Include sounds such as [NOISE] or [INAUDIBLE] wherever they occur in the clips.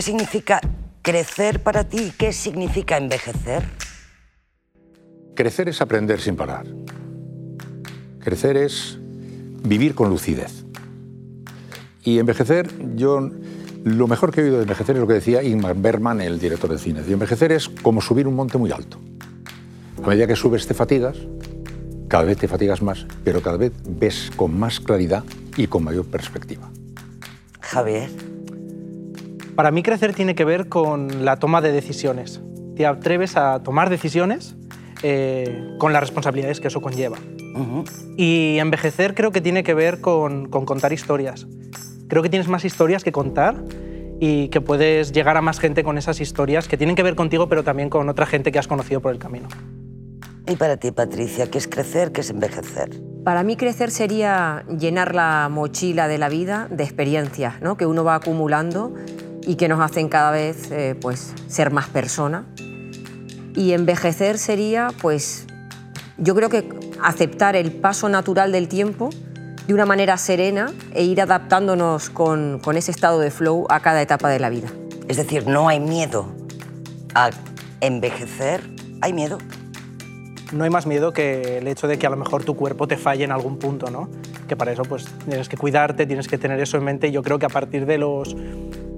¿Qué significa crecer para ti? ¿Qué significa envejecer? Crecer es aprender sin parar. Crecer es vivir con lucidez. Y envejecer, yo lo mejor que he oído de envejecer es lo que decía Ingmar Bergman, el director de cine. Y envejecer es como subir un monte muy alto. A medida que subes te fatigas, cada vez te fatigas más, pero cada vez ves con más claridad y con mayor perspectiva. Javier. Para mí crecer tiene que ver con la toma de decisiones. Te atreves a tomar decisiones eh, con las responsabilidades que eso conlleva. Y envejecer creo que tiene que ver con, con contar historias. Creo que tienes más historias que contar y que puedes llegar a más gente con esas historias que tienen que ver contigo, pero también con otra gente que has conocido por el camino. ¿Y para ti, Patricia, qué es crecer, qué es envejecer? Para mí crecer sería llenar la mochila de la vida de experiencias ¿no? que uno va acumulando y que nos hacen cada vez eh, pues, ser más persona. Y envejecer sería, pues, yo creo que aceptar el paso natural del tiempo de una manera serena e ir adaptándonos con, con ese estado de flow a cada etapa de la vida. Es decir, no hay miedo a envejecer, hay miedo. No hay más miedo que el hecho de que a lo mejor tu cuerpo te falle en algún punto, ¿no? Que para eso pues tienes que cuidarte, tienes que tener eso en mente y yo creo que a partir de los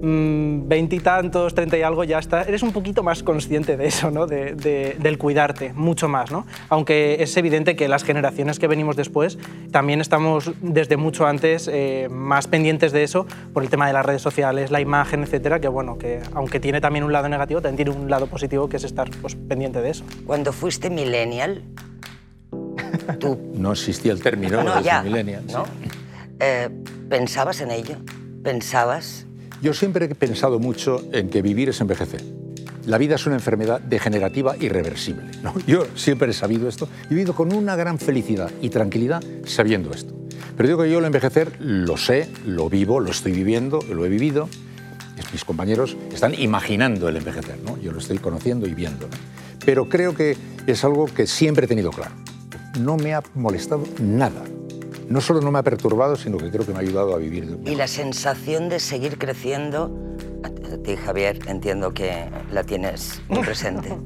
veintitantos, treinta y algo, ya está, eres un poquito más consciente de eso, ¿no? De, del cuidarte, mucho más. ¿no? Aunque es evidente que las generaciones que venimos después también estamos desde mucho antes eh, más pendientes de eso por el tema de las redes sociales, la imagen, etcétera, que bueno, que aunque tiene también un lado negativo, también tiene un lado positivo que es estar pues, pendiente de eso. Cuando fuiste millennial, tú... [LAUGHS] No existía el término no, de millennial. ¿no? Eh, ¿Pensabas en ello? ¿Pensabas yo siempre he pensado mucho en que vivir es envejecer. La vida es una enfermedad degenerativa irreversible. Yo siempre he sabido esto he vivido con una gran felicidad y tranquilidad sabiendo esto. Pero digo que yo el envejecer lo sé, lo vivo, lo estoy viviendo, lo he vivido. Mis compañeros están imaginando el envejecer, yo lo estoy conociendo y viendo. Pero creo que es algo que siempre he tenido claro. No me ha molestado nada no solo no me ha perturbado, sino que creo que me ha ayudado a vivir. Y la sensación de seguir creciendo, a ti Javier, entiendo que la tienes muy [LAUGHS] presente,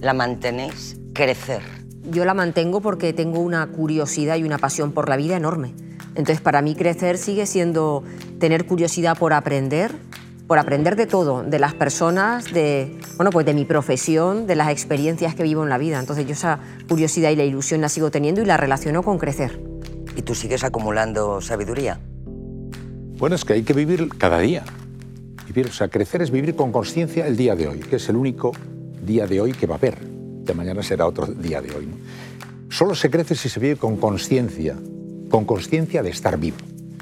la mantenéis crecer. Yo la mantengo porque tengo una curiosidad y una pasión por la vida enorme. Entonces, para mí crecer sigue siendo tener curiosidad por aprender, por aprender de todo, de las personas, de, bueno, pues de mi profesión, de las experiencias que vivo en la vida. Entonces, yo esa curiosidad y la ilusión la sigo teniendo y la relaciono con crecer y tú sigues acumulando sabiduría. Bueno, es que hay que vivir cada día. Vivir, o sea, crecer es vivir con conciencia el día de hoy, que es el único día de hoy que va a haber. De mañana será otro día de hoy. Solo se crece si se vive con conciencia, con conciencia de estar vivo.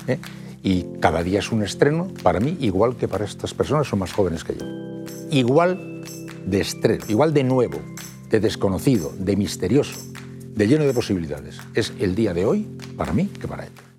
¿eh? Y cada día es un estreno para mí, igual que para estas personas, son más jóvenes que yo. Igual de estreno, igual de nuevo, de desconocido, de misterioso de lleno de posibilidades. Es el día de hoy para mí que para él.